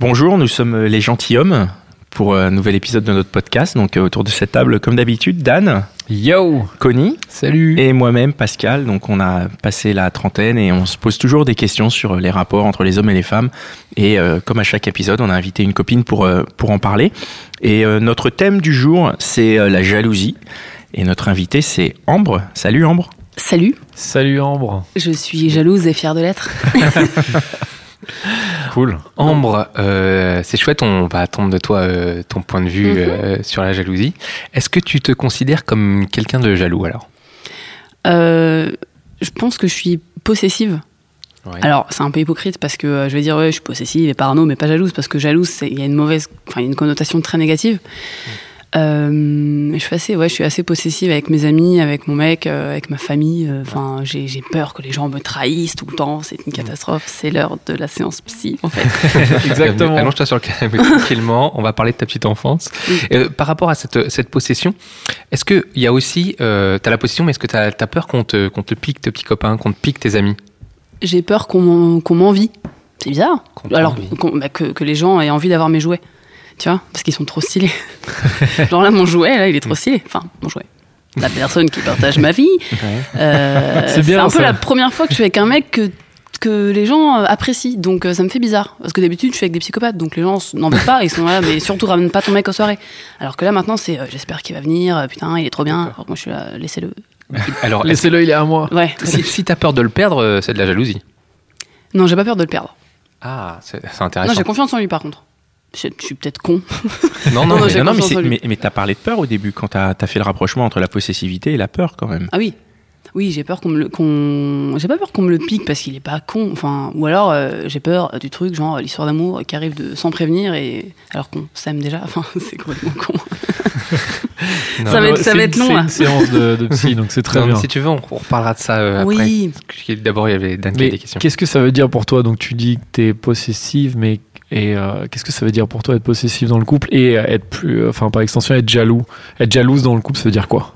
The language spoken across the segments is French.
Bonjour, nous sommes les gentilshommes pour un nouvel épisode de notre podcast. Donc euh, autour de cette table, comme d'habitude, Dan, Yo Connie Salut et moi-même, Pascal. Donc on a passé la trentaine et on se pose toujours des questions sur les rapports entre les hommes et les femmes. Et euh, comme à chaque épisode, on a invité une copine pour, euh, pour en parler. Et euh, notre thème du jour, c'est euh, la jalousie. Et notre invité, c'est Ambre. Salut Ambre. Salut, Salut Ambre je suis jalouse et fière de l'être. Cool. Ambre, euh, c'est chouette, on va attendre de toi euh, ton point de vue euh, sur la jalousie. Est-ce que tu te considères comme quelqu'un de jaloux alors? Euh, je pense que je suis possessive. Ouais. Alors, c'est un peu hypocrite parce que euh, je vais dire, ouais, je suis possessive et parano, mais pas jalouse parce que jalouse, c'est- il y a une mauvaise, enfin, une connotation très négative. Mais je suis assez, ouais, je suis assez possessive avec mes amis, avec mon mec, euh, avec ma famille. euh, Enfin, j'ai j'ai peur que les gens me trahissent tout le temps. C'est une catastrophe. C'est l'heure de la séance psy, en fait. Exactement. Allonge-toi sur le canapé tranquillement, on va parler de ta petite enfance. Oui. Euh, par rapport à cette, cette possession, est-ce qu'il y a aussi, euh, tu as la possession, mais est-ce que tu as, peur qu'on te, qu'on te pique tes petits copains, qu'on te pique tes amis? J'ai peur qu'on m'en- qu'on m'envie. C'est bizarre. Qu'on Alors bah, que, que les gens aient envie d'avoir mes jouets. Tu vois Parce qu'ils sont trop stylés. Genre là, mon jouet, là, il est trop stylé. Enfin, mon jouet. La personne qui partage ma vie. Euh, C'est bien, un peu ça. la première fois que je suis avec un mec que, que les gens euh, apprécient. Donc euh, ça me fait bizarre. Parce que d'habitude, je suis avec des psychopathes. Donc les gens n'en veulent pas. Ils sont là, mais surtout ramène pas ton mec aux soirées. Alors que là, maintenant, c'est euh, j'espère qu'il va venir. Putain, il est trop bien. Alors que moi, je suis là, laissez-le. Alors, Laissez-le, il est à moi. Ouais. si, si tu as peur de le perdre, c'est de la jalousie. Non, j'ai pas peur de le perdre. Ah, c'est c'est Non, intéressant. j'ai confiance en lui par contre. Je, je suis peut-être con. non, Non, non, non, mais- j'ai Non, mais, t'as parlé de peur au début quand t'as as fait le rapprochement entre la possessivité et la peur quand même. Ah oui. Oui, j'ai peur qu'on me le. qu'on- J'ai pas peur qu'on me le pique parce qu'il est pas con. Enfin, ou alors euh, j'ai peur du truc, genre l'histoire d'amour qui arrive de, sans prévenir et alors qu'on s'aime déjà. Enfin, c'est complètement con. Non, ça va être, ça C'est va une- être long C'est une séance de, de psy, donc c'est très non, bien. Si tu veux, on, on reparlera de ça euh, après. Oui. Que D'abord, il y avait Dan qui des questions. qu'est-ce que ça veut dire pour toi? Donc tu dis que t'es possessive, mais et euh, qu'est-ce que ça veut dire pour toi être possessive dans le couple et euh, être plus, euh, enfin par extension être jaloux? Être jalouse dans le couple, ça veut dire quoi?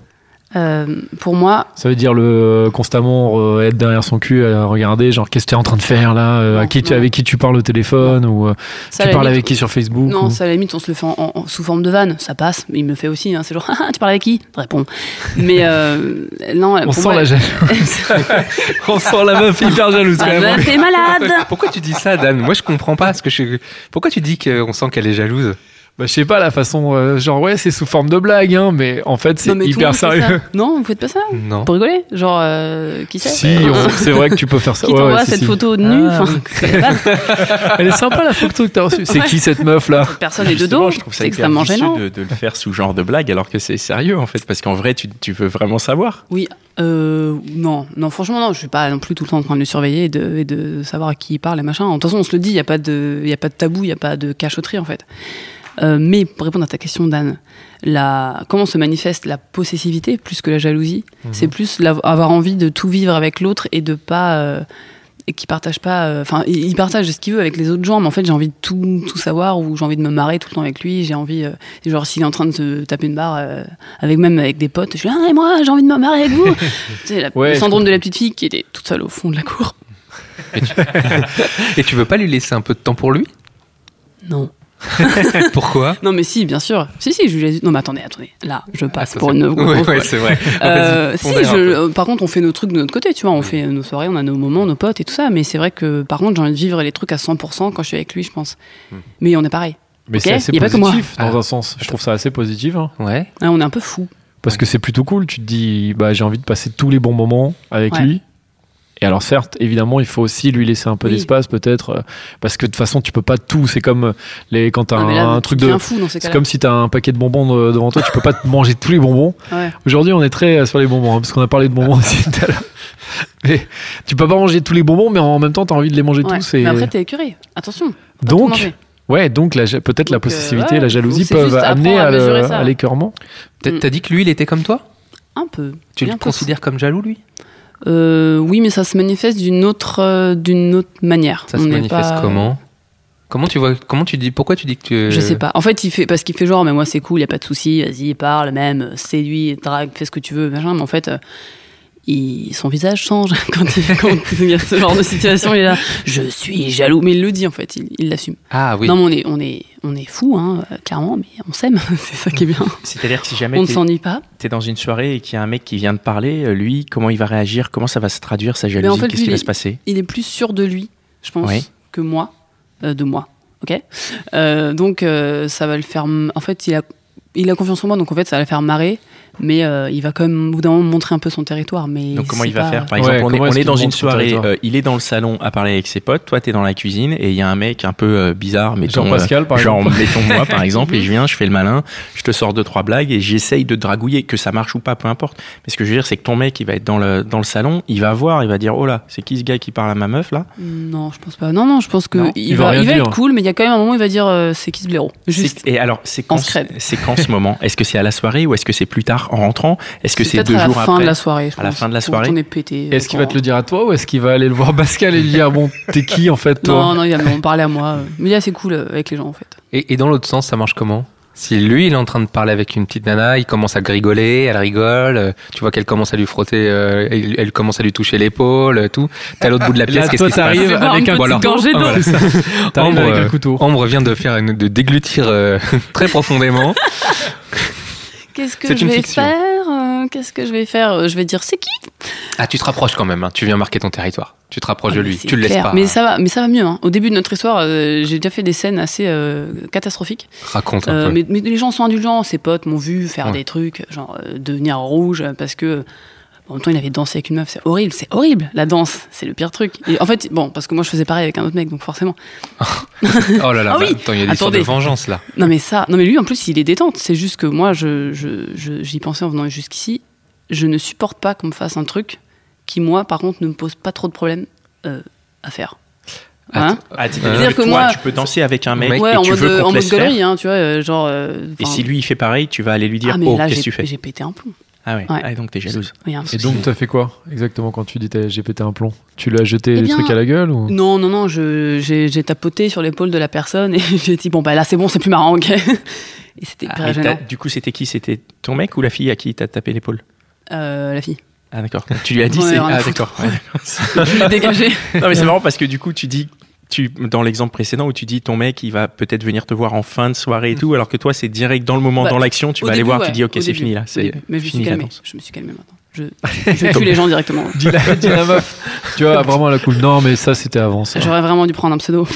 Euh, pour moi, Ça veut dire le euh, constamment euh, être derrière son cul, à regarder, genre qu'est-ce que tu es en train de faire là euh, à Non, qui tu, non. Avec qui tu parles au téléphone ou euh, ça, tu parles limite- avec qui sur Facebook Non, ou- ça à la limite, on se le fait en, en- sous forme de vanne, ça passe. Mais il me le fait aussi. Hein, c'est genre, Ah, tu parles avec qui? Je réponds. Mais euh, non, On pour sent moi, la jalousie. On sent la meuf hyper jalouse quand même. meuf est malade. Pourquoi tu dis ça, Dan? Moi, je comprends pas. Parce que je... Pourquoi tu dis qu'on sent qu'elle est jalouse? Bah, je sais pas la façon, euh, genre ouais c'est sous forme de blague, hein, mais en fait c'est hyper sérieux. Non, vous faites pas ça Non. Pour rigoler Genre, euh, qui c'est Si, on- c'est vrai que tu peux faire ça. Qui Ouais, t'envoie ouais, si, cette si. photo de nu Ah, Enfin, c'est pas- Elle est sympa la photo que t'as reçue. C'est Ouais. qui cette meuf là Personne n'est de dos. je trouve ça extrêmement gênant. de, de le faire sous genre de blague alors que c'est sérieux en fait parce qu'en vrai tu, tu veux vraiment savoir. Oui, euh, non, non, franchement, non, je suis pas non plus tout le temps en train de le surveiller et de, et de savoir à qui il parle et machin. De toute façon, on se le dit, il n'y a, pas de- y a pas de tabou, il n'y a pas de cachotterie en fait. Euh, mais pour répondre à ta question, Dan, la, comment se manifeste la possessivité plus que la jalousie? C'est plus la- avoir envie de tout vivre avec l'autre et de pas. euh, et qui partage pas. euh, Enfin, il il partage ce qu'il veut avec les autres gens, mais en fait, j'ai envie de tout, tout savoir ou j'ai envie de me marrer tout le temps avec lui. J'ai envie. euh, genre, s'il est en train de se taper une barre euh, avec même avec des potes, je suis là, ah, et moi, j'ai envie de me marrer avec vous. tu sais, la- Ouais, le syndrome de la petite fille qui était toute seule au fond de la cour. Et tu veux pas lui laisser un peu de temps pour lui? Non. Pourquoi? Non, mais si, bien sûr. Si, si, je lui ai dit. Non, mais attendez, attendez. Là, je passe Ah, pour une. Ouais, c'est vrai. Euh, si, je- par contre, on fait nos trucs de notre côté, tu vois. On fait nos soirées, on a nos moments, nos potes et tout ça. Mais c'est vrai que, par contre, j'ai envie de vivre les trucs à 100% quand je suis avec lui, je pense. Hmm. Mais on est pareil. Mais Ok, c'est assez y a pas que moi. positif dans Ah. un sens. Je trouve ça assez positif. hein. Ouais. Hein, on est un peu fou. Parce que c'est plutôt cool. Tu te dis, bah, j'ai envie de passer tous les bons moments avec Ouais. lui. Et alors certes, évidemment, il faut aussi lui laisser un peu Oui. d'espace peut-être, euh, parce que de toute façon, tu peux pas tout. C'est comme euh, les quand t'as mais un, là, un truc de. fou dans ces C'est comme si t'as un paquet de bonbons de- devant toi, tu peux pas te manger tous les bonbons. Ouais. Aujourd'hui, on est très euh, sur les bonbons, hein, parce qu'on a parlé de bonbons aussi tout à l'heure. Mais tu peux pas manger tous les bonbons, mais en même temps, t'as envie de les manger Ouais. tous. Et... Mais après, t'es écuré. Attention. Donc. Ouais, donc la- peut-être la Donc, euh, possessivité, ouais, la jalousie peuvent amener à l'écœurement. T'as dit que lui, il était comme toi? Un peu. Tu le considères comme jaloux, lui? Euh, Oui, mais ça se manifeste d'une autre, euh, d'une autre manière. Ça On se manifeste pas- comment Comment tu vois Comment tu dis Pourquoi tu dis que tu Je sais pas. En fait, il fait parce qu'il fait genre, mais moi c'est cool, y a pas de souci, vas-y, parle, même, euh, séduis, drague, fais ce que tu veux, machin. Mais en fait, euh, il- son visage change quand il, quand il y a ce genre de situation. Il est là, je suis jaloux, mais il le dit en fait, il l'assume. Ah oui. Non, mais on est, on est, on est fou, hein, euh, clairement, mais on s'aime, c'est ça qui est bien. C'est-à-dire que si jamais On ne t'es s'ennuie pas. es dans une soirée et qu'il y a un mec qui vient de parler, euh, lui, comment il va réagir? Comment ça va se traduire sa jalousie en fait, Qu'est-ce qui va se passer? Il est plus sûr de lui, je pense, Oui. que moi, euh, de moi. Ok? Euh, donc euh, ça va le faire. En fait, il a, il a confiance en moi, donc en fait ça va le faire marrer. Mais euh, il va quand même au bout d'un moment montrer un peu son territoire. Mais Donc comment il va pas- faire Par Ouais, exemple, on est, on dans une soirée, euh, il est dans le salon à parler avec ses potes, toi t'es dans la cuisine et il y a un mec un peu euh, bizarre, mettons, Genre Pascal, par genre exemple. mettons moi par exemple, et je viens, je fais le malin, je te sors deux trois blagues et j'essaye de dragouiller, que ça marche ou pas, peu importe. Mais ce que je veux dire, c'est que ton mec, il va être dans le dans le salon, il va voir, il va dire oh là, c'est qui ce gars qui parle à ma meuf là? Non, je pense pas. Non, non, je pense que Non, il, il va va, rien il va dire. être cool, mais il y a quand même un moment où il va dire euh, c'est qui ce blaireau? Juste. Et alors, c'est quand, C'est ce moment? Est-ce que c'est à la soirée ou est-ce que c'est plus tard en rentrant? Est-ce que c'est deux à la jours fin après de la soirée. je À la fin de la soirée On est pété. Est-ce qu'il va te le dire à toi ou est-ce qu'il va aller le voir Pascal et lui dire bon, t'es qui en fait toi? Non, non, il va me parler à moi. Mais il est assez cool euh, avec les gens en fait. Et, et dans l'autre sens, ça marche comment? Si lui, il est en train de parler avec une petite nana, il commence à rigoler, elle rigole, euh, tu vois qu'elle commence à lui frotter, euh, elle, elle commence à lui toucher l'épaule, euh, tout. T'es à l'autre bout de la pièce, qu'est-ce toi, qui se passe t'arrives Fais voir avec un couteau. gorgée d'eau. Ah, voilà. T'arrives Ambre, avec un couteau. Ambre vient de faire une, de déglutir euh, très profondément. Qu'est-ce que je une vais fiction. faire? Euh, Qu'est-ce que je vais faire? Je vais dire c'est qui? Ah, tu te rapproches quand même, hein. tu viens marquer ton territoire. Tu te rapproches de Ah, mais lui, tu le laisses pas. Mais ça va, mais ça va mieux. hein. Au début de notre histoire, euh, j'ai déjà fait des scènes assez euh, catastrophiques. Raconte un Euh, peu. mais, mais les gens sont indulgents. Ses potes m'ont vu faire Ouais. des trucs, genre devenir rouge parce que. En même temps, il avait dansé avec une meuf, c'est horrible, c'est horrible. La danse, c'est le pire truc. Et en fait, bon, parce que moi je faisais pareil avec un autre mec, donc forcément. Oh là là, Ah bah, oui. attends, il y a des histoires de vengeance là. Non mais ça, non mais lui en plus il est détente. C'est juste que moi, je, je, je- j'y pensais en venant jusqu'ici. Je ne supporte pas qu'on me fasse un truc qui moi, par contre, ne me pose pas trop de problèmes euh, à faire. Hein Ah, c'est-à-dire C'est-à-dire que moi- tu peux danser avec un mec, Ouais, et en tu mode, veux qu'on en mode galerie, hein, tu vois, euh, genre. euh, Et si lui il fait pareil, tu vas aller lui dire ah mais oh là qu'est-ce que tu fais? j'ai pété un plomb. Ah ouais. Ouais. Ah, donc t'es jalouse. Oui, un Et donc, t'as fait quoi exactement quand tu dis t'as- j'ai pété un plomb? Tu lui as jeté Eh bien, trucs à la gueule ou? Non, non, non, je, j'ai, tapoté sur l'épaule de la personne et j'ai dit bon bah là c'est bon, c'est plus marrant, ok. Et c'était Ah, du coup, c'était qui? C'était ton mec ou la fille à qui t'as tapé l'épaule? Euh, la fille. Ah d'accord. Tu lui as dit c'est ah d'accord. Ouais, Je l'ai dégagé. non mais c'est marrant parce que du coup tu dis tu dans l'exemple précédent où tu dis ton mec il va peut-être venir te voir en fin de soirée et tout alors que toi c'est direct dans le moment Bah, dans l'action tu vas aller voir ouais, tu dis ok c'est fini là c'est. Mais je me suis danse. Je me suis calmée maintenant. Je, je tue les gens directement. Dis la, dis la meuf. Tu vois, vraiment à la cool. Non, mais ça, c'était avant ça. J'aurais vraiment dû prendre un pseudo.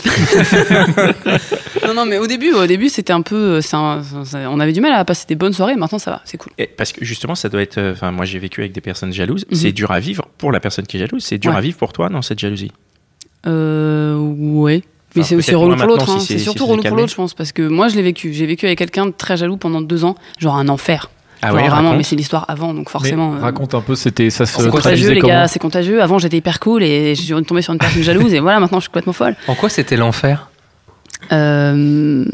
non, non, mais au début, au début, c'était un peu, un- c'est- on avait du mal à passer des bonnes soirées. Maintenant, ça va, c'est cool. Et parce que justement ça doit être euh, enfin moi j'ai vécu avec des personnes jalouses Mhm. c'est dur à vivre pour la personne qui est jalouse c'est dur Ouais. à vivre pour toi dans cette jalousie Euh, ouais. Mais Enfin, c'est relou pour l'autre. hein. si c'est- si surtout c'est relou pour l'autre, je pense, parce que moi, je l'ai vécu. J'ai vécu avec quelqu'un de très jaloux pendant deux ans, genre un enfer. ah Genre ouais vraiment, raconte. mais c'est l'histoire avant, donc Mais forcément. euh, raconte un peu, c'était ça se c'est contagieux, les gars, c'est contagieux. Avant, j'étais hyper cool et je suis tombée sur une personne jalouse et voilà, maintenant, je suis complètement folle. En quoi c'était l'enfer? Euh,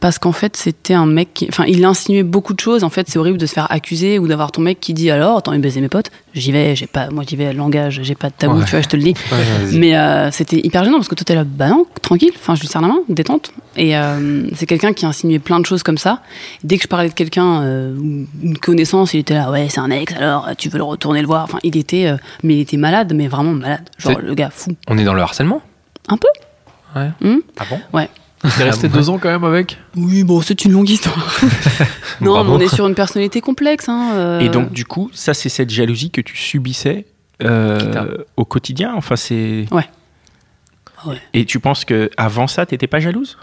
parce qu'en fait, c'était un mec qui. Enfin, il insinuait beaucoup de choses. En fait, c'est horrible de se faire accuser ou d'avoir ton mec qui dit alors, envie de baiser mes potes J'y vais, j'ai pas. Moi, j'y vais, langage, j'ai pas de tabou, Ouais. tu vois, je te le dis. Mais euh, c'était hyper gênant parce que toi, t'es là, bah non, tranquille, enfin, je lui serre la main, détente. Et euh, c'est quelqu'un qui insinuait plein de choses comme ça. Dès que je parlais de quelqu'un, euh, une connaissance, il était là, ouais, c'est un ex, alors tu veux le retourner le voir. Enfin, il était. euh, mais il était malade, mais vraiment malade. Genre, le gars fou. On est dans le harcèlement? Un peu Ouais. Hmm ah bon? T'es resté Ah bon deux ans quand même avec? Oui, bon, c'est une longue histoire. non, mais on est sur une personnalité complexe. Hein, euh, et donc du coup ça c'est cette jalousie que tu subissais euh, au quotidien enfin c'est Ouais. Ouais. et tu penses que avant ça t'étais pas jalouse?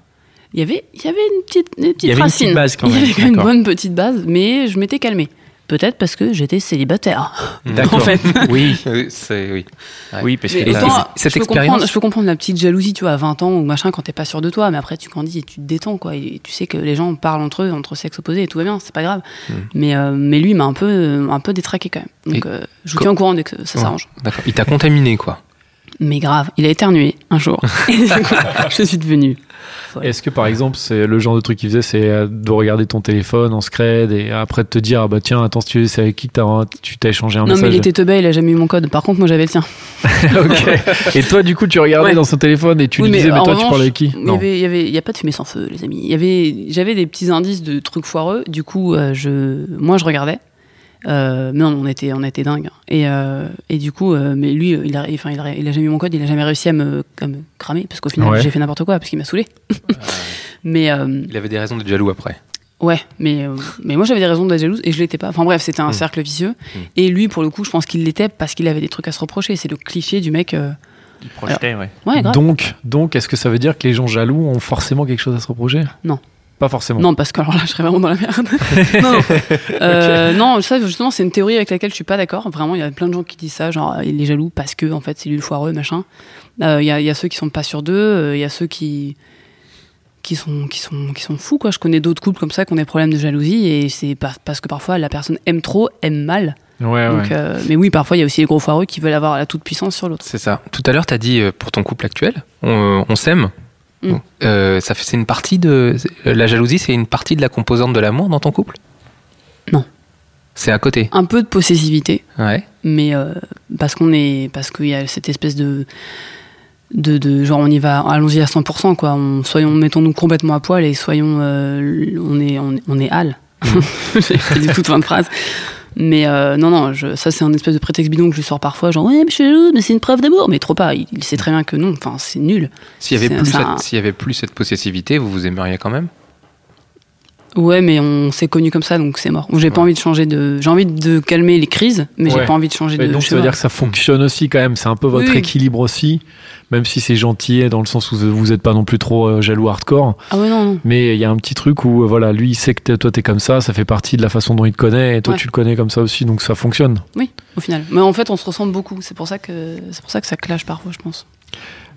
Il y avait, il y avait une petite, une petite Il y avait une racine. petite base quand Il y même, avait quand même une bonne petite base, mais je m'étais calmée. Peut-être parce que j'étais célibataire. D'accord. En fait. Oui, Oui, c'est oui. Ouais. oui, parce que autant, cette je, peux expérience- comprendre, je peux comprendre la petite jalousie, tu vois, à 20 ans ou machin, quand t'es pas sûr de toi, mais après tu grandis et tu te détends, quoi. Et tu sais que les gens parlent entre eux, entre sexes opposés, et tout va bien, c'est pas grave. Mm. Mais, euh, mais lui il m'a un peu, un peu détraqué quand même. Donc Et euh, je vous tiens au courant dès que ça Ouais. s'arrange. D'accord. Il t'a contaminé, quoi. Mais grave, il a éternué un jour. Je suis devenue. Est-ce que par exemple, c'est le genre de truc qu'il faisait, c'est euh, de regarder ton téléphone en scred et après de te dire, ah bah tiens, attends, si c'est avec qui que t'as- tu t'as échangé un Non, mais message il était teubé, il a jamais eu mon code. Par contre, moi j'avais le sien. Ok. Et toi, du coup, tu regardais Ouais. dans son téléphone et tu Oui, lui disais, mais en toi, tu parlais avec qui avait, il y avait, il y a pas de fumée sans feu, les amis. Il y avait, j'avais des petits indices de trucs foireux. Du coup, euh, je, moi, je regardais. Euh, mais on, on était, on était dingue. Et, euh, et du coup, euh, mais lui, il a, enfin, il a, il a jamais eu mon code, il a jamais réussi à me, à me cramer parce qu'au final, Ouais. j'ai fait n'importe quoi parce qu'il m'a saoulé. mais euh, Il avait des raisons d'être jaloux après. ouais, mais, euh, mais moi, j'avais des raisons d'être jalouse et je l'étais pas. Enfin bref, c'était un Mm. cercle vicieux. Mm. Et lui, pour le coup, je pense qu'il l'était parce qu'il avait des trucs à se reprocher. C'est le cliché du mec. euh, il projetait, ouais. Donc, donc est-ce que ça veut dire que les gens jaloux ont forcément quelque chose à se reprocher? Non. Pas forcément. Non, parce que alors là, je serais vraiment dans la merde. non, non. Euh, non, ça, justement, c'est une théorie avec laquelle je suis pas d'accord. Vraiment, il y a plein de gens qui disent ça, genre, il est jaloux parce que, en fait, c'est lui le foireux, machin. Euh, Il y, a, il y a ceux qui sont pas sûrs d'eux, euh, il y a ceux qui qui sont qui sont qui sont fous quoi je connais d'autres couples comme ça qui ont des problèmes de jalousie et c'est pas- parce que parfois la personne aime trop aime mal Ouais, Donc, ouais. euh, mais oui parfois il y a aussi les gros foireux qui veulent avoir la toute puissance sur l'autre C'est ça. Tout à l'heure, tu as dit euh, pour ton couple actuel, on, on s'aime. Mm. Euh, ça fait, c'est une partie de la jalousie, c'est une partie de la composante de l'amour dans ton couple? Non. C'est à côté? un peu de possessivité Ouais. mais euh, parce qu'on est parce qu'il y a cette espèce de de, de genre on y va allons-y à 100% quoi on, soyons mettons-nous complètement à poil et soyons euh, on est on, on est hal j'ai dit toute fin de phrase mais euh, non non je, ça c'est un espèce de prétexte bidon que je sors parfois genre ouais mais je suis jalouse mais c'est une preuve d'amour. Mais trop pas il, il sait très bien que non enfin c'est nul. S'il y avait plus, s'il y avait plus cette possessivité, vous vous aimeriez quand même? Ouais mais on s'est connu comme ça donc c'est mort j'ai pas envie de changer de j'ai envie de calmer les crises mais Ouais. j'ai pas envie de changer Et de donc, ça veut dire que ça fonctionne aussi quand même. C'est un peu votre Oui. équilibre aussi, même si c'est gentil dans le sens où vous n'êtes pas non plus trop euh, jaloux hardcore. ah ouais non non Mais il y a un petit truc où, euh, voilà, lui, il sait que toi, t'es comme ça, ça fait partie de la façon dont il te connaît, et toi, Ouais. tu le connais comme ça aussi, donc ça fonctionne. Oui, au final. Mais en fait, on se ressemble beaucoup. C'est pour ça que c'est pour ça que ça clash parfois, je pense.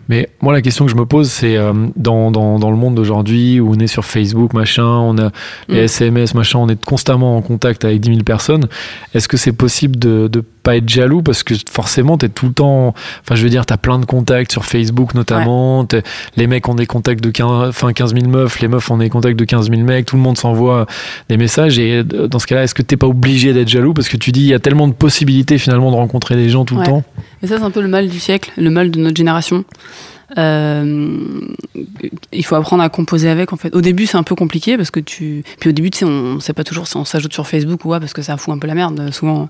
Mais moi, la question que je me pose, c'est euh, dans, dans, dans le monde d'aujourd'hui où on est sur Facebook, machin, on a les Mm. SMS, machin, on est constamment en contact avec 10 000 personnes. Est-ce que c'est possible de ne pas être jaloux Parce que forcément, tu es tout le temps. Enfin, je veux dire, tu as plein de contacts sur Facebook notamment. T'es- Les mecs ont des contacts de 15, enfin, 15 000 meufs, les meufs ont des contacts de 15 000 mecs, tout le monde s'envoie des messages. Et euh, dans ce cas-là, est-ce que t'es pas obligé d'être jaloux Parce que tu dis, il y a tellement de possibilités finalement de rencontrer des gens tout Ouais. le temps? Mais ça, c'est un peu le mal du siècle, le mal de notre génération. Euh, il faut apprendre à composer avec en fait. Au début, c'est un peu compliqué parce que tu. Puis au début, tu sais, on sait pas toujours si on s'ajoute sur Facebook ou quoi parce que ça fout un peu la merde souvent.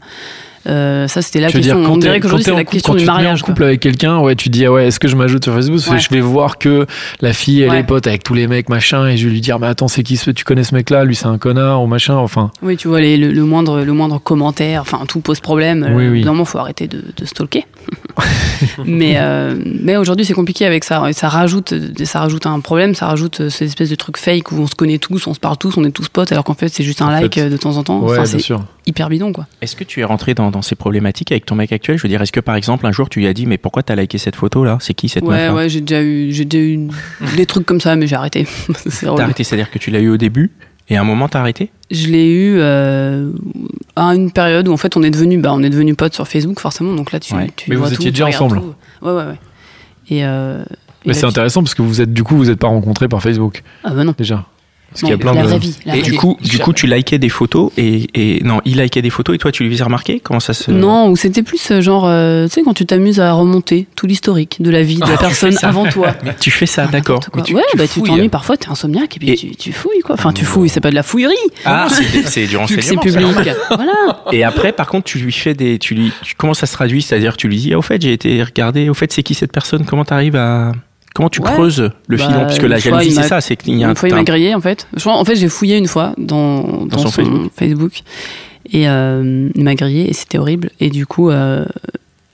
Euh, ça, c'était la Je question. dire, on quand dirait qu'aujourd'hui, quand c'est la question quand du tu te mets mariage. en couple avec quelqu'un, ouais, tu dis, ah ouais, est-ce que je m'ajoute sur Facebook? Ouais. je vais voir que la fille, elle Ouais. est pote avec tous les mecs, machin, et je vais lui dire, mais attends, c'est qui ce, tu connais ce mec-là? Lui, c'est un connard, ou machin, enfin. quoi. Oui, tu vois, les- le, le moindre, le moindre commentaire, enfin, tout pose problème. Oui, oui. Normalement, faut arrêter de, de stalker. mais euh, mais aujourd'hui, c'est compliqué avec ça. Et Ça rajoute, ça rajoute un problème, ça rajoute euh, ces espèces de trucs fake où on se connaît tous, on se parle tous, on est tous potes, alors qu'en fait, c'est juste un En like fait, euh, de temps en temps. Ouais, Enfin, bien c'est sûr. hyper bidon, quoi. Est-ce que tu es rentré dans, dans ces problématiques avec ton mec actuel? Je veux dire, est-ce que par exemple un jour tu lui as dit mais pourquoi t'as liké cette photo là? C'est qui cette Ouais, meuf ouais, j'ai déjà eu, j'ai déjà eu des trucs comme ça, mais j'ai arrêté. C'est T'as arrêté, c'est-à-dire que tu l'as eu au début? Et à un moment t'as arrêté? Je l'ai eu euh, à une période où en fait on est devenu, bah, on est devenu potes sur Facebook forcément. Donc là, tu, Ouais. tu Mais vous étiez tout, déjà ensemble tout. Ouais, ouais, ouais. Et, euh, et Mais la c'est intéressant parce que vous êtes, du coup, vous êtes pas rencontrés par Facebook, Ah bah non. déjà. Parce Non, qu'il y a plein la de. vraie vie. La Et vraie du vie. coup, du coup, tu likais des photos et, et non, il likait des photos et toi tu lui faisais remarquer comment ça se Non, ou c'était plus euh, genre, euh, tu sais, quand tu t'amuses à remonter tout l'historique de la vie de la personne avant toi. Mais tu fais ça, Ah, d'accord. tu- ouais, tu bah tu t'ennuies parfois, t'es insomniaque et puis Et- tu, tu fouilles quoi. Enfin, tu fouilles, c'est pas de la fouillerie. Ah, c'est c'est du c'est renseignement. ça. public. voilà. Et après, par contre, tu lui fais des, tu lui, tu- comment ça se traduit? C'est-à-dire, que tu lui dis, ah, au fait, j'ai été regardé. Au fait, c'est qui cette personne? Comment t'arrives à, comment tu Ouais. creuses le Bah, filon Puisque la jalousie, c'est ça, c'est qu'il y a un, Une fois, il m'a grillé, en fait. Je crois- en fait, j'ai fouillé une fois dans, dans, son son, Facebook. Facebook. Et euh, il m'a grillé et c'était horrible. Et du coup, euh,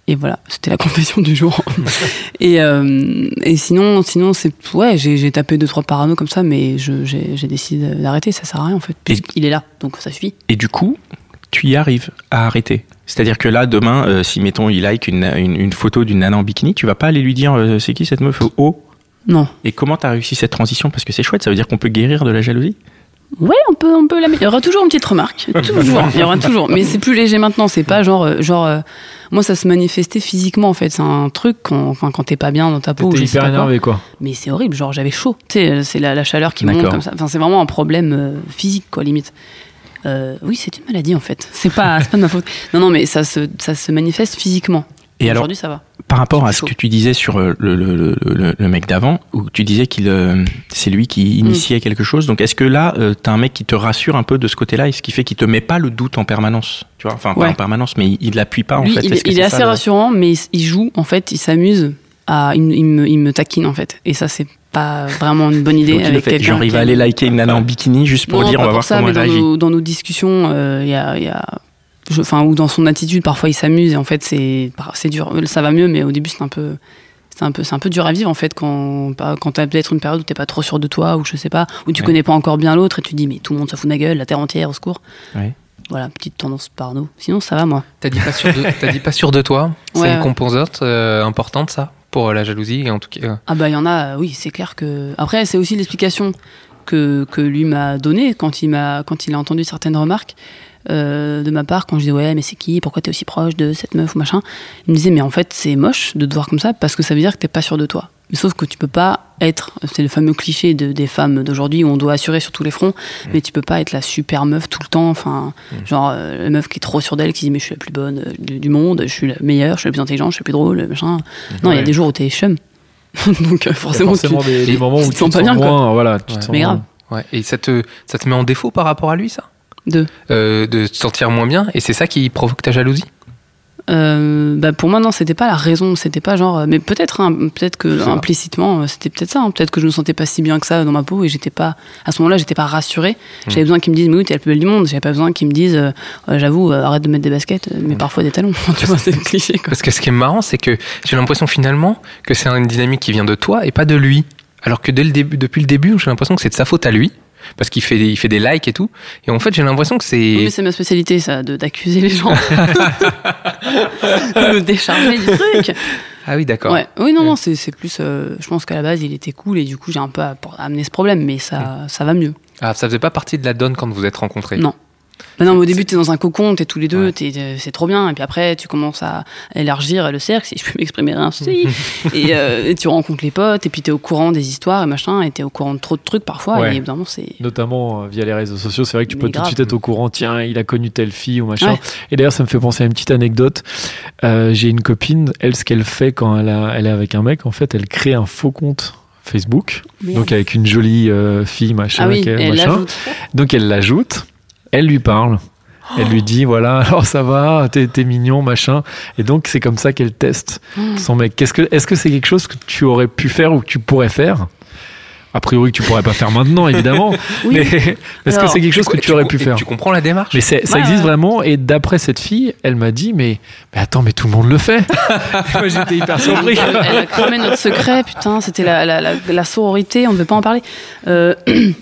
et voilà, c'était la confession du jour. et, euh, et sinon, sinon c'est ouais, j'ai tapé deux trois parano comme ça, mais j'ai décidé d'arrêter. Ça sert à rien en fait. Puisqu'il est là, donc ça suffit. Et du coup, tu y arrives à arrêter C'est-à-dire que là, demain, euh, si mettons il like une, une, une photo d'une nana en bikini, tu vas pas aller lui dire euh, c'est qui cette meuf Oh Non. Et comment t'as réussi cette transition? Parce que c'est chouette, ça veut dire qu'on peut guérir de la jalousie? Ouais, on peut, on peut la Il y aura toujours une petite remarque. Toujours. Il y aura toujours. Mais c'est plus léger maintenant. C'est pas genre, euh, genre, euh, moi, ça se manifestait physiquement, en fait. C'est un truc quand, enfin, quand t'es pas bien dans ta peau. sais hyper pas quoi. énervé, quoi. Mais c'est horrible. Genre, j'avais chaud. Tu sais, c'est la, la chaleur qui monte comme ça. Enfin, c'est vraiment un problème euh, physique, quoi, limite. Euh, oui, c'est une maladie, en fait. C'est pas, pas de ma faute. Non, non, mais ça se, ça se manifeste physiquement. Et alors, Aujourd'hui, ça va. par rapport à ce que tu disais sur euh, le, le, le, mec d'avant, où tu disais qu'il euh, c'est lui qui initiait quelque chose, donc est-ce que là, euh, t'as un mec qui te rassure un peu de ce côté-là, et ce qui fait qu'il te met pas le doute en permanence Tu vois, enfin, pas en permanence, mais il, l'appuie pas en fait. il, est assez rassurant, mais il, joue, en fait, il s'amuse. À, il, il me, il me taquine, en fait. Et ça, c'est pas vraiment une bonne idée Donc, avec fait. quelqu'un. Genre, il qui va aime- aller liker une nana en bikini juste pour Non, dire on va voir ça, comment mais elle dans réagit. nos, dans nos discussions, euh, il y a, il y a je- enfin, ou dans son attitude, parfois il s'amuse et en fait c'est, c'est dur. Ça va mieux, mais au début c'est un peu, c'est un peu, c'est un peu dur à vivre en fait quand, quand t'as peut-être une période où t'es pas trop sûr de toi ou je sais pas, où tu Ouais. connais pas encore bien l'autre et tu dis mais tout le monde se fout de ma gueule, la terre entière au secours. Ouais. Voilà, petite tendance parano. Sinon ça va moi. T'as dit pas sûr de, t'as dit pas sûr de toi. C'est Ouais, une composante euh, importante, ça, pour la jalousie, en tout cas. euh. Ah bah il y en a, euh, oui, c'est clair que. Après, c'est aussi l'explication que, que lui m'a donnée quand il m'a quand il a entendu certaines remarques euh, de ma part quand je disais ouais mais c'est qui, pourquoi t'es aussi proche de cette meuf ou machin? Il me disait mais en fait c'est moche de te voir comme ça parce que ça veut dire que t'es pas sûr de toi. Mais sauf que tu peux pas être, c'est le fameux cliché de, des femmes d'aujourd'hui où on doit assurer sur tous les fronts, mais tu peux pas être la super meuf tout le temps. Enfin, genre euh, la meuf qui est trop sûre d'elle, qui dit mais je suis la plus bonne euh, du, du monde, je suis la meilleure, je suis la plus intelligente, je suis la plus drôle, machin. Non, il y a Ouais. des jours où t'es chum. Donc euh, forcément, forcément tu- des, des moments tu où te tu sens te pas sens bien, quoi. moins, voilà, tu te Ouais. sens Mais grave. Ouais. Et ça te, ça te met en défaut par rapport à lui, ça? De. Euh, De te sentir moins bien, et c'est ça qui provoque ta jalousie? Euh, bah pour moi non c'était pas la raison. C'était pas genre euh, mais peut-être hein, peut-être que implicitement euh, c'était peut-être ça hein. peut-être que je me sentais pas si bien que ça dans ma peau et j'étais pas à ce moment-là j'étais pas rassurée. J'avais besoin qu'ils me disent mais oui t'es la plus belle du monde. J'avais pas besoin qu'ils me disent euh, euh, j'avoue euh, arrête de mettre des baskets mais parfois des talons. Tu vois c'est cliché quoi. Parce que ce qui est marrant, c'est que j'ai l'impression finalement que c'est une dynamique qui vient de toi et pas de lui. Alors que dès le début, depuis le début, j'ai l'impression que c'est de sa faute à lui. Parce qu'il fait, des- il fait des likes et tout. Et en fait, j'ai l'impression que Oui, mais c'est. c'est ma spécialité ça de d'accuser les gens de me décharger du truc Ah oui, d'accord. Ouais. Oui, non, non, c'est c'est plus. euh, je pense qu'à la base, il était cool et du coup, j'ai un peu amené ce problème, mais ça, ça va mieux. Ah, ça faisait pas partie de la donne quand vous vous êtes rencontrés? Non. Bah non, mais au début, t'es dans un cocon, t'es tous les deux, Ouais. c'est trop bien. Et puis après, tu commences à élargir le cercle, si je peux m'exprimer ainsi. et, euh, et tu rencontres les potes, et puis t'es au courant des histoires et machin, et t'es au courant de trop de trucs parfois. Ouais. Et évidemment, c'est. Notamment euh, via les réseaux sociaux, c'est vrai que tu Mais peux tout de suite être au courant, tiens, il a connu telle fille ou machin. Ouais. Et d'ailleurs, ça me fait penser à une petite anecdote. Euh, J'ai une copine, elle, ce qu'elle fait quand elle, a- elle est avec un mec, en fait, elle crée un faux compte Facebook, Merde. donc avec une jolie euh, fille, machin, ah oui, elle machin. Donc elle l'ajoute, elle lui parle. Elle lui dit voilà alors ça va t'es t'es mignon machin et donc c'est comme ça qu'elle teste Mmh. son mec qu'est-ce que est-ce que c'est quelque chose que tu aurais pu faire ou que tu pourrais faire? A priori que tu pourrais pas faire maintenant évidemment Oui. mais est-ce que c'est quelque chose que tu aurais pu faire? Tu comprends la démarche? Mais c'est- ça Ouais, existe ouais. vraiment et d'après cette fille elle m'a dit mais, mais attends mais tout le monde le fait moi j'étais hyper surpris Elle, elle a cramé notre secret, putain, c'était la, la, la, la sororité, on ne devait pas en parler. Euh,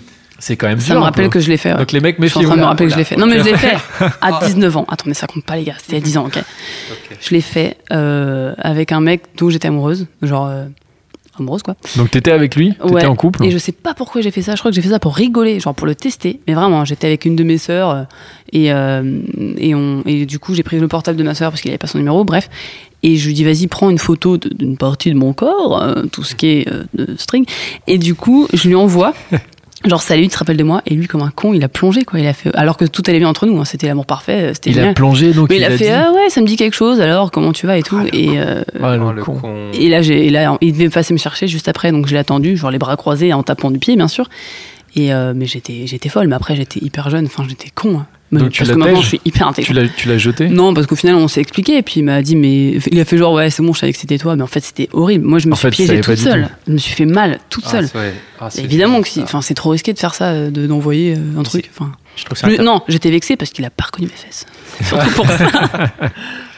c'est quand même ça dur me rappelle peu. que je l'ai fait. ouais. donc les mecs Je suis en train de me méfiez-vous rappeler que je l'ai fait. Non, mais je l'ai fait à 19 ans. Attends, mais ça compte pas, les gars. C'était à 10 ans, ok Je l'ai fait euh, avec un mec dont j'étais amoureuse. Genre, euh, amoureuse, quoi. donc t'étais avec lui? T'étais Ouais. en couple? Et je sais pas pourquoi j'ai fait ça. Je crois que j'ai fait ça pour rigoler, genre pour le tester. Mais vraiment, j'étais avec une de mes sœurs euh, et, euh, et, on, et du coup, j'ai pris le portable de ma sœur parce qu'il avait pas son numéro. Bref. Et je lui dis, vas-y, prends une photo d'une partie de mon corps, tout ce qui est de string. Et du coup, je lui envoie. Genre, salut, tu te rappelles de moi? Et lui, comme un con, il a plongé, quoi. Il a fait, alors que tout allait bien entre nous, hein, c'était l'amour parfait, euh, c'était il a plongé donc Mais il, a fait, ah ouais, ça me dit quelque chose, alors comment tu vas et tout. et, euh, Ah, le le con. con. et là, j'ai, et là, il devait passer me chercher juste après, donc je l'ai attendu, genre les bras croisés en tapant du pied, bien sûr. Et euh, mais j'étais, j'étais folle, mais après j'étais hyper jeune, enfin j'étais con. hein. Donc, tu parce l'as que maintenant je suis hyper tu intelligente. l'as tu l'as jeté Non, parce qu'au final on s'est expliqué, et puis il m'a dit, mais il a fait genre ouais c'est bon, je savais que c'était toi, mais en fait c'était horrible. Moi je me En suis fait, tu piégée toute seule, tout. je me suis fait mal toute Ah, seule. ouais. Ah, Évidemment que si, ça. enfin c'est trop risqué de faire ça, euh, de d'envoyer euh, un truc. Enfin, Je non, j'étais vexée parce qu'il a pas reconnu mes fesses. Surtout pour ça.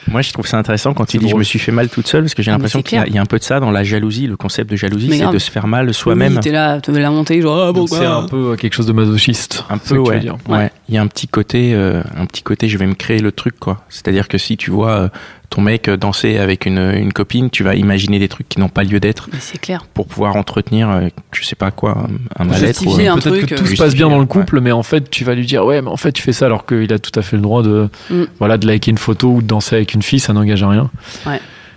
Moi, je trouve ça intéressant quand tu C'est dis je drôle. me suis fait mal toute seule, parce que j'ai l'impression qu'il y, a- clair. il y a un peu de ça dans la jalousie. Le concept de jalousie, c'est de se faire mal soi-même. Oui, t'es là, te la montée, genre, ah, Donc pourquoi c'est un peu euh, quelque chose de masochiste. Un peu, que tu veux ouais. dire. ouais. Il y a un petit côté, euh, un petit côté, je vais me créer le truc, quoi. C'est-à-dire que si tu vois euh, ton mec euh, danser avec une, une copine, tu vas imaginer des trucs qui n'ont pas lieu d'être c'est clair. pour pouvoir entretenir, euh, je sais pas quoi, un, mal-être. ou, euh, un Peut-être que tout se passe bien dans le couple, mais en fait, tu vas lui dire, ouais, mais en fait, tu fais ça alors qu'il a tout à fait le droit de, Mm. voilà, de liker une photo ou de danser avec une fille, ça n'engage à rien.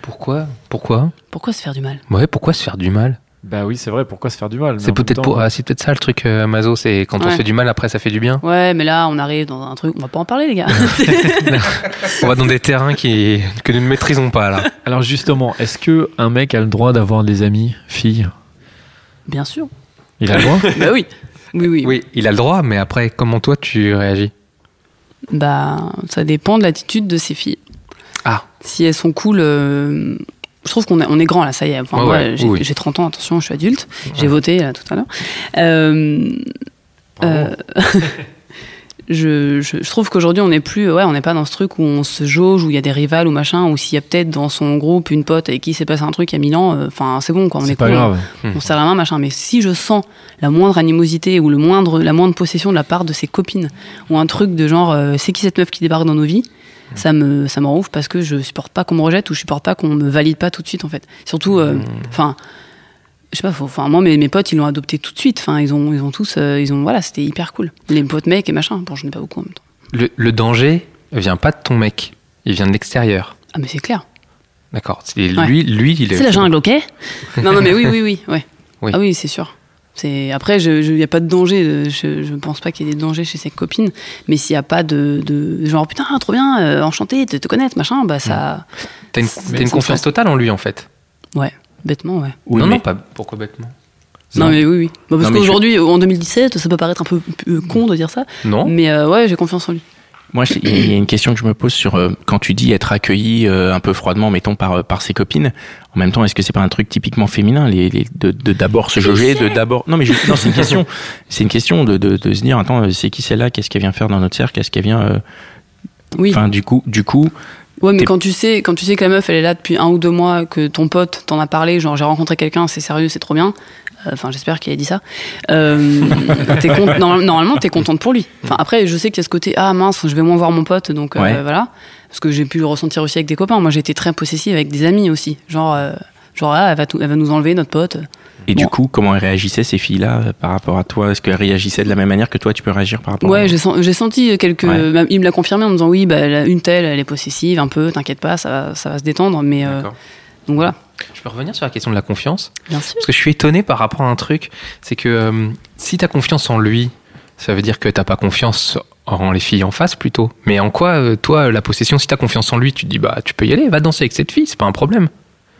Pourquoi? Pourquoi? Pourquoi se faire du mal? Ouais, pourquoi se faire du mal? Bah oui, c'est vrai, pourquoi se faire du mal? C'est peut-être pour, ah, c'est peut-être ça le truc, euh, Mazo, c'est quand on se fait du mal, après ça fait du bien. Ouais, mais là, on arrive dans un truc, on va pas en parler, les gars. On va dans des terrains qui, que nous ne maîtrisons pas là. Alors justement, est-ce que un mec a le droit d'avoir des amis filles? Bien sûr. Il a le droit? Bah oui. Oui, oui. Oui, il a le droit, mais après, comment toi tu réagis? Bah, ça dépend de l'attitude de ces filles. Ah. Si elles sont cool. euh, Je trouve qu'on est, on est grand là, ça y est. Enfin, Ouais, moi, j'ai, oui, oui. j'ai 30 ans, attention, je suis adulte. J'ai voté là, tout à l'heure. Euh, euh, je, je, je trouve qu'aujourd'hui, on n'est plus, ouais, on n'est pas dans ce truc où on se jauge, où il y a des rivales ou machin, ou s'il y a peut-être dans son groupe une pote avec qui s'est passé un truc il y a mille ans, euh, enfin, c'est bon, quoi, on est, C'est pas cool, grave. on serre la main, machin. Mais si je sens la moindre animosité ou le moindre, la moindre possession de la part de ses copines, ou un truc de genre, euh, c'est qui cette meuf qui débarque dans nos vies, ça me, ça me rend ouf parce que je supporte pas qu'on me rejette ou je supporte pas qu'on me valide pas tout de suite, en fait. Surtout, euh, enfin, je sais pas, enfin, moi, mes, mes potes, ils l'ont adopté tout de suite. Enfin, ils ont, ils ont tous, euh, ils ont, voilà, c'était hyper cool. Les potes mecs et machin. Bon, je n'ai pas beaucoup en même temps. le, le danger vient pas de ton mec, il vient de l'extérieur. Ah, mais c'est clair. D'accord. Ouais. lui, lui, il est. C'est la jungle, ok? Non, non, mais oui, oui, oui, ouais. Oui. Ah oui, c'est sûr. C'est après, il n'y a pas de danger. euh, Je, je pense pas qu'il y ait des dangers chez ses copines. Mais s'il n'y a pas de, de genre putain, trop bien, euh, enchanté de te connaître, machin, bah ça, T'as une, C'est- t'as une confiance totale en lui en fait. ouais, bêtement, ouais. Oui, non, mais- non, pas. Pourquoi bêtement? Non, mais oui, oui. Bah, parce qu'aujourd'hui, en 2017, ça peut paraître un peu con de dire ça, Non. mais euh, ouais, j'ai confiance en lui. Moi, il y a une question que je me pose sur euh, quand tu dis être accueilli euh, un peu froidement, mettons par euh, par ses copines. En même temps, est-ce que c'est pas un truc typiquement féminin, les, les- de de d'abord se jauger, de d'abord non mais je- non c'est une question, c'est une question de, de de se dire attends c'est qui celle-là, qu'est-ce qu'elle vient faire dans notre cercle, qu'est-ce qu'elle vient, euh, Oui. enfin du coup du coup Ouais, mais T'es- quand tu sais, quand tu sais que la meuf elle est là depuis un ou deux mois, que ton pote t'en a parlé, genre j'ai rencontré quelqu'un, c'est sérieux, c'est trop bien. Enfin, j'espère qu'il a dit ça. Euh, con- normal- normalement, t'es contente pour lui. Enfin, après, je sais qu'il y a ce côté ah mince, je vais moins voir mon pote, donc euh, Ouais. voilà. Parce que j'ai pu le ressentir aussi avec des copains. Moi, j'ai été très possessive avec des amis aussi. Genre, euh, genre ah, elle va, tout- elle va nous enlever notre pote. et du coup comment elles réagissaient ces filles-là euh, par rapport à toi, est-ce qu'elles réagissaient de la même manière que toi tu peux réagir par rapport à Ouais, j'ai sen- j'ai senti quelques. Ouais. bah, Il me l'a confirmé en me disant oui, bah, une telle, elle est possessive un peu, t'inquiète pas, ça va, ça va se détendre. Mais euh, donc voilà, Je peux revenir sur la question de la confiance bien sûr. Parce que je suis étonné par rapport à un truc, c'est que euh, si t'as confiance en lui, ça veut dire que t'as pas confiance en les filles en face plutôt. Mais en quoi, euh, toi, la possession, si t'as confiance en lui, tu te dis bah tu peux y aller, va danser avec cette fille, c'est pas un problème.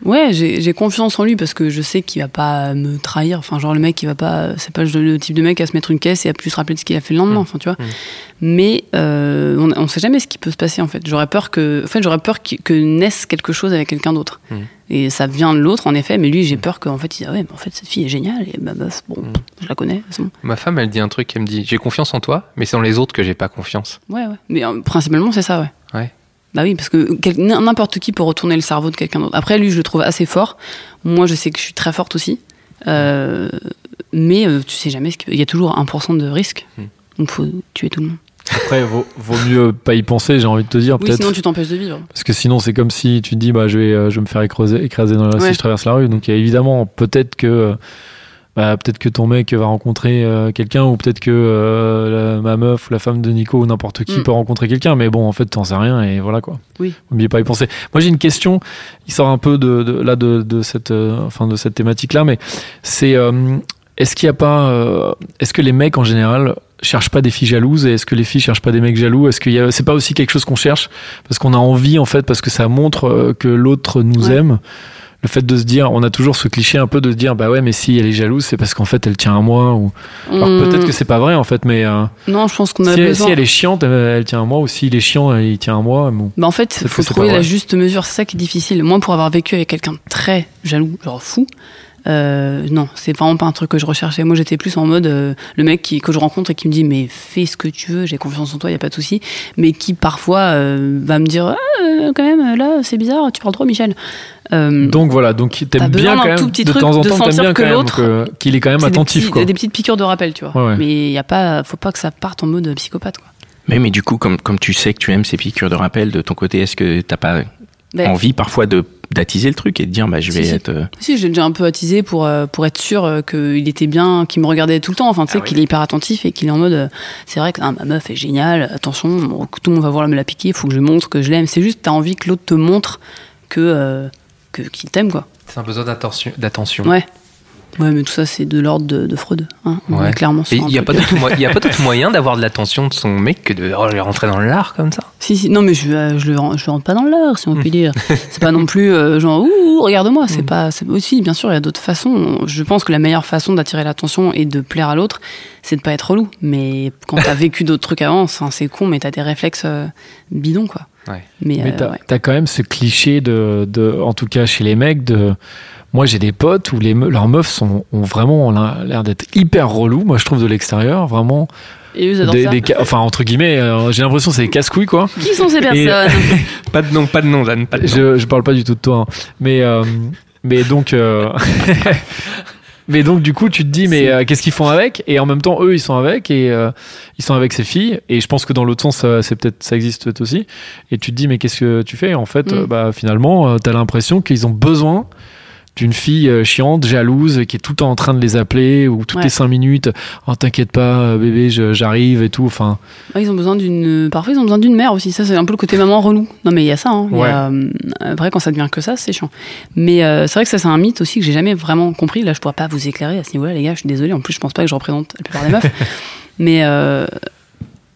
Ouais, j'ai confiance en lui parce que je sais qu'il va pas me trahir. Enfin, genre le mec, il va pas. C'est pas le type de mec à se mettre une caisse et à plus se rappeler de ce qu'il a fait le lendemain. Mm. Enfin, tu vois. Mm. Mais euh, on, on sait jamais ce qui peut se passer en fait. J'aurais peur que, en fait, j'aurais peur qu'il- que naisse quelque chose avec quelqu'un d'autre. Mm. Et ça vient de l'autre en effet. Mais lui, j'ai peur qu'en fait, il dise ah ouais, mais en fait, cette fille est géniale. Et bah, bah, bon, je la connais. bon. Ma femme, elle dit un truc, elle me dit j'ai confiance en toi, mais c'est dans les autres que j'ai pas confiance. Ouais, ouais. Mais euh, principalement, c'est ça, ouais. Ouais. Bah oui, parce que quel- n'importe qui peut retourner le cerveau de quelqu'un d'autre. Après, lui, je le trouve assez fort. Moi, je sais que je suis très forte aussi. Euh, mais euh, tu sais jamais ce qu'il y a toujours 1% de risque. Hmm. Donc, faut tuer tout le monde. Après, vaut, vaut mieux pas y penser, j'ai envie de te dire, Oui, peut-être. sinon tu t'empêches de vivre. Parce que sinon, c'est comme si tu te dis, bah, je vais, euh, je vais me faire écraser, écraser dans la, si Ouais. je traverse la rue. Donc, il y a évidemment, peut-être que, euh, bah, peut-être que ton mec va rencontrer euh, quelqu'un, ou peut-être que euh, la- ma meuf ou la femme de Nico ou n'importe qui Mm. peut rencontrer quelqu'un. Mais bon, en fait, t'en sais rien et voilà quoi. Oui. N'oubliez pas y penser. Moi, j'ai une question. Il sort un peu de, de- là de, de cette, euh, enfin, de cette thématique-là, mais c'est, euh, est-ce qu'il a pas, euh, est-ce que les mecs en général cherchent pas des filles jalouses et est-ce que les filles cherchent pas des mecs jaloux? Est-ce qu'il y a, c'est pas aussi quelque chose qu'on cherche? Parce qu'on a envie en fait parce que ça montre que l'autre nous Ouais. aime. Le fait de se dire, on a toujours ce cliché un peu de se dire, bah ouais, mais si elle est jalouse, c'est parce qu'en fait elle tient à moi. Ou alors Hmm, peut-être que c'est pas vrai en fait, mais euh, Non, je pense qu'on a si, elle, besoin. si elle est chiante, elle, tient à moi. Ou s'il est chiant, il tient à moi. Bon. Bah en fait, il faut trouver la juste mesure. C'est ça qui est difficile. Moi, pour avoir vécu avec quelqu'un très jaloux, genre fou, Euh, non, c'est vraiment pas un truc que je recherchais. Moi, j'étais plus en mode euh, le mec qui, que je rencontre et qui me dit mais fais ce que tu veux, j'ai confiance en toi, y a pas de souci. Mais qui parfois euh, va me dire ah, quand même là c'est bizarre, tu parles trop Michel. Euh, Donc voilà, donc t'aimes bien quand même, tout petit de truc temps en temps, t'aimes bien que quand même l'autre- qu'il est quand même c'est des attentif petits- quoi. Des petites piqûres de rappel, tu vois. Ouais, ouais. Mais y a pas, faut pas que ça parte en mode psychopathe. Quoi. Mais, mais du coup, comme, comme tu sais que tu aimes ces piqûres de rappel, de ton côté, est-ce que t'as pas Ben, envie parfois de d'attiser le truc et de dire bah je vais si. être euh, Si, j'ai déjà un peu attisé pour, euh, pour être sûr euh, qu'il était bien, qu'il me regardait tout le temps. Enfin, tu sais, Ah oui. qu'il est hyper attentif et qu'il est en mode euh, c'est vrai que ah, ma meuf est géniale, attention, bon, tout le monde va vouloir me la piquer, il faut que je montre que je l'aime. C'est juste, t'as envie que l'autre te montre que euh, que- qu'il t'aime, quoi. C'est un besoin d'attention. d'attention. Ouais. Ouais, mais tout ça, c'est de l'ordre de, de Freud. Hein. On Ouais. est clairement il n'y a, pas d'autre pas moyen d'avoir de l'attention de son mec que de oh, rentrer dans l'art comme ça? Si, si, non, mais je, euh, je, rentre pas dans l'art, si on peut dire. C'est pas non plus euh, genre, ouh, regarde-moi. C'est pas. c'est- Aussi, bien sûr, il y a d'autres façons. Je pense que la meilleure façon d'attirer l'attention et de plaire à l'autre, c'est de pas être relou. Mais quand t'as vécu d'autres trucs avant, c'est con, mais t'as des réflexes euh, bidons, quoi. Ouais. Mais, Mais euh, t'as ouais. quand même ce cliché de, de, en tout cas chez les mecs, de. Moi, j'ai des potes où les me- leurs meufs sont, ont vraiment l'air d'être hyper relous. Moi, je trouve de l'extérieur, vraiment. Et eux, ils adorent Des, ça. des ca- enfin, entre guillemets, euh, j'ai l'impression que c'est des casse-couilles, quoi. Qui sont ces Et- personnes? Pas de nom, pas de nom, Jeanne, pas de nom. Je, je parle pas du tout de toi, hein. mais euh, mais donc euh, mais donc du coup tu te dis mais euh, qu'est-ce qu'ils font avec? Et en même temps eux ils sont avec et euh, ils sont avec ces filles et je pense que dans l'autre sens ça, c'est peut-être ça existe peut-être aussi et tu te dis mais qu'est-ce que tu fais? Et en fait Mm. euh, bah finalement euh, t'as l'impression qu'ils ont besoin d'une fille euh, chiante, jalouse, qui est tout le temps en train de les appeler, ou toutes Ouais. les cinq minutes, oh t'inquiète pas, euh, bébé, j'arrive et tout. Enfin, Ouais, Ils ont besoin d'une. Parfois, ils ont besoin d'une mère aussi. Ça, c'est un peu le côté maman relou. Non, mais il y a ça. Hein. Il y a, euh, Après, quand ça devient que ça, c'est chiant. Mais euh, c'est vrai que ça, c'est un mythe aussi que j'ai jamais vraiment compris. Là, je pourrais pas vous éclairer à ce niveau-là, les gars. Je suis désolée. En plus, je pense pas que je représente la plupart des meufs. mais euh,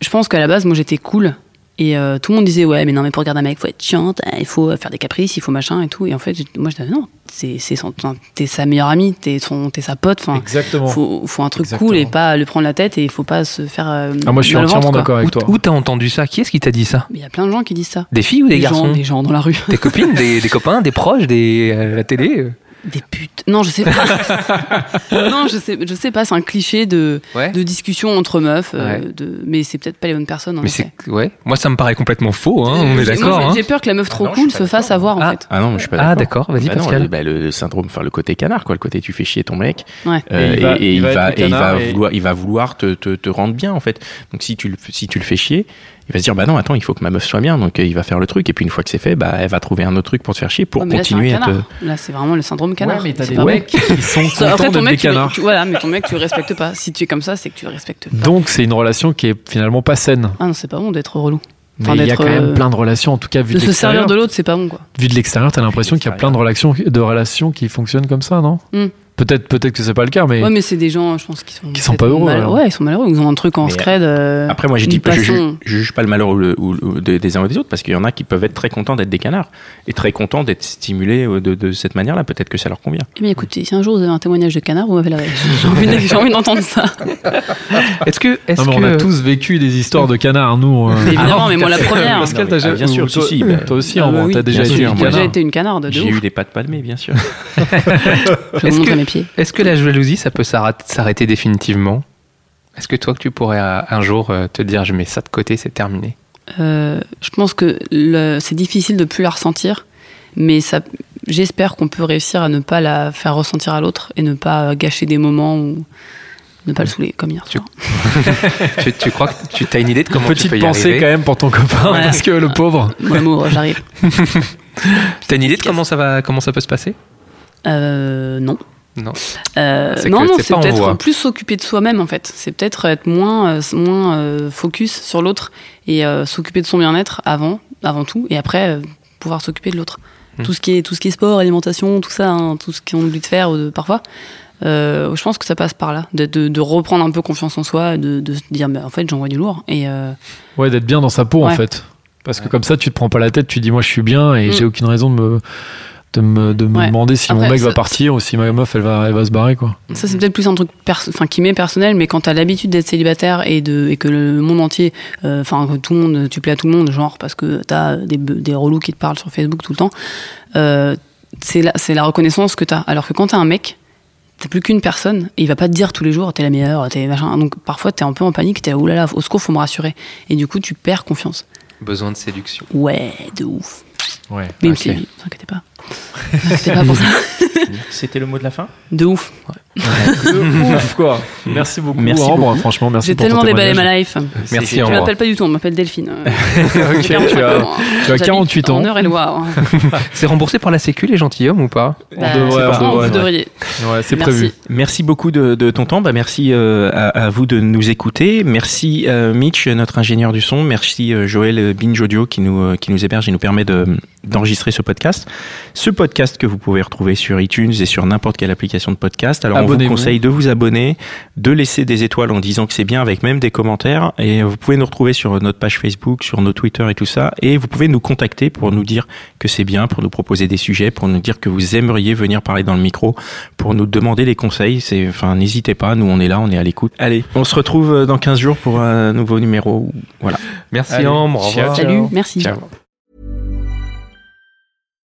je pense qu'à la base, moi, j'étais cool. Et euh, tout le monde disait, ouais, mais non, mais pour regarder un mec, faut être chiante, hein, il faut faire des caprices, il faut machin et tout. Et en fait, moi, je disais, non, c'est, c'est son- enfin, t'es sa meilleure amie, t'es, son, t'es sa pote. Enfin, exactement. faut, faut un truc Exactement. cool et pas le prendre la tête et il faut pas se faire. euh, Ah, moi je suis entièrement d'accord avec toi. Où, où t'as entendu ça? Qui est-ce qui t'a dit ça? Mais il y a plein de gens qui disent ça. Des filles ou des, garçons? des gens dans la rue. Des copines, des, des copains, des proches, des à la télé euh Des putes. Non, je sais pas. non, je sais, je sais pas. C'est un cliché de, Ouais. de discussion entre meufs. euh, Ouais. de, mais c'est peut-être pas les bonnes personnes. en Mais c'est ouais. Moi ça me paraît complètement faux. Hein, on est J'ai- d'accord. hein. J'ai peur que la meuf trop non, je cool se fasse avoir en Ah. fait. ah non je suis pas Ah d'accord d'accord. Vas-y Bah non, Pascal. le, bah, le- syndrome, enfin le côté canard, quoi, le côté tu fais chier ton mec, Ouais. euh, Et il va- et, et il il va va, être le et il va canard et- vouloir, il va vouloir te, te, te rendre bien en fait. Donc si tu le, si tu le fais chier, il va se dire bah non attends il faut que ma meuf soit bien, donc euh, il va faire le truc et puis une fois que c'est fait, bah elle va trouver un autre truc pour te faire chier pour continuer à te. Là, c'est vraiment le syndrome canard. Ouais, mais t'as des pas mecs qui sont contents Après, ton d'être des mec, tu, canards. tu- voilà, mais ton mec, tu le respectes pas. Si tu es comme ça, c'est que tu le respectes pas. Donc c'est une relation qui est finalement pas saine. Ah non, c'est pas bon d'être relou. Mais il y a quand même euh, plein de relations, en tout cas vu De de, se servir l'extérieur. de l'autre, c'est pas bon, quoi. Vu de l'extérieur, t'as l'impression qu'il y a plein de relations, de relations qui fonctionnent comme ça, non? Hmm. Peut-être, peut-être que c'est pas le cas, mais Ouais, mais c'est des gens, je pense, qui sont. Qui sont pas heureux, mal- alors. Ouais, ils sont malheureux. Ils ont un truc en Mais, scred. euh, Après, moi, je dis pas, je, juge, passion. je juge pas le malheur ou le- ou- ou des, des uns ou des autres, parce qu'il y en a qui peuvent être très contents d'être des canards et très contents d'être stimulés euh, de, de cette manière-là. Peut-être que ça leur convient. Eh bien, écoutez, si un jour vous avez un témoignage de canard, vous m'avez la J'ai envie, de- j'ai envie d'entendre ça. Est-ce que est-ce Non, mais que on a tous vécu des histoires de canards, nous. euh. Mais évidemment, Ah, mais moi, la première. Pascal, t'as mais, jamais- ah, bien sûr, toi, si, bah, toi aussi, Ah, en bah vrai, oui, t'as déjà été sûr, une déjà été canarde de J'ai eu des pattes palmées, bien sûr. Est-ce que- mes pieds. est-ce que la jalousie ça peut s'arrêter définitivement? Est-ce que toi que tu pourrais euh, un jour euh, te dire je mets ça de côté, c'est terminé? Euh, je pense que c'est difficile de plus la ressentir, mais ça, j'espère qu'on peut réussir à ne pas la faire ressentir à l'autre et ne pas gâcher des moments ou ne pas le saouler comme hier. Tu- soir. tu, tu crois que tu as une idée de comment tu Petite peux y pensée arriver? quand même pour ton copain, Ouais. parce que le pauvre. Mon amour, j'arrive. T'as une idée de comment ça va comment ça peut se passer? Euh, non. Non. Euh, C'est non, non, c'est peut-être plus s'occuper de soi-même en fait. C'est peut-être être moins, euh, moins euh, focus sur l'autre et euh, s'occuper de son bien-être avant, avant tout, et après euh, pouvoir s'occuper de l'autre. Hmm. Tout ce qui est tout ce qui est sport, alimentation, tout ça, hein, tout ce qu'on oublie de faire ou de- parfois. euh, je pense que ça passe par là, de, de- de reprendre un peu confiance en soi, de, de se dire, mais en fait, j'envoie du lourd. Et euh, Ouais, d'être bien dans sa peau, en fait. Parce que comme ça, tu te prends pas la tête, tu dis, moi, je suis bien et Mm. j'ai aucune raison de me, de me, de me Ouais. demander si mon mec va partir ou si ma meuf, elle va, elle va se barrer, quoi. Ça, c'est peut-être plus un truc enfin, qui m'est personnel, mais quand t'as l'habitude d'être célibataire et, de, et que le monde entier, euh, enfin, que tout le monde, tu plais à tout le monde, genre parce que t'as des, des relous qui te parlent sur Facebook tout le temps, euh, c'est la, c'est la reconnaissance que t'as. Alors que quand t'as un mec, t'as plus qu'une personne et il va pas te dire tous les jours t'es la meilleure, t'es machin. Donc parfois t'es un peu en panique, t'es oulala, au secours, faut me rassurer. Et du coup, tu perds confiance. Besoin de séduction. Ouais, de ouf. Ouais. Mais Ok. okay. vous inquiétez pas. Pas pour ça. C'était le mot de la fin De ouf. De ouf, quoi. Merci beaucoup. Merci Ambre, beaucoup. Franchement, merci J'ai tellement déballé ma life. Merci, Je m'appelle pas du tout, on m'appelle Delphine. Ok, tu as, tu as 48 ans. En et loire. C'est remboursé par la Sécu, les gentilshommes ou pas On devrait, on devrait, vous ouais. devriez. Ouais, c'est Merci. prévu. Merci beaucoup de, de ton temps. Bah, merci euh, à, à vous de nous écouter. Merci euh, Mitch, notre ingénieur du son. Merci euh, Joël Binge Audio qui nous, euh, qui nous héberge et nous permet de- d'enregistrer ce podcast. Ce podcast que vous pouvez retrouver sur iTunes et sur n'importe quelle application de podcast. Alors on vous conseille de vous abonner, de laisser des étoiles en disant que c'est bien avec même des commentaires. Et vous pouvez nous retrouver sur notre page Facebook, sur nos Twitter et tout ça. Et vous pouvez nous contacter pour nous dire que c'est bien, pour nous proposer des sujets, pour nous dire que vous aimeriez venir parler dans le micro, pour nous demander des conseils. C'est, enfin, n'hésitez pas. Nous, on est là, on est à l'écoute. Allez, on se retrouve euh, dans 15 jours pour un nouveau numéro. Voilà. Merci Allez, Ambre. Ciao, ciao. Salut, merci. Ciao.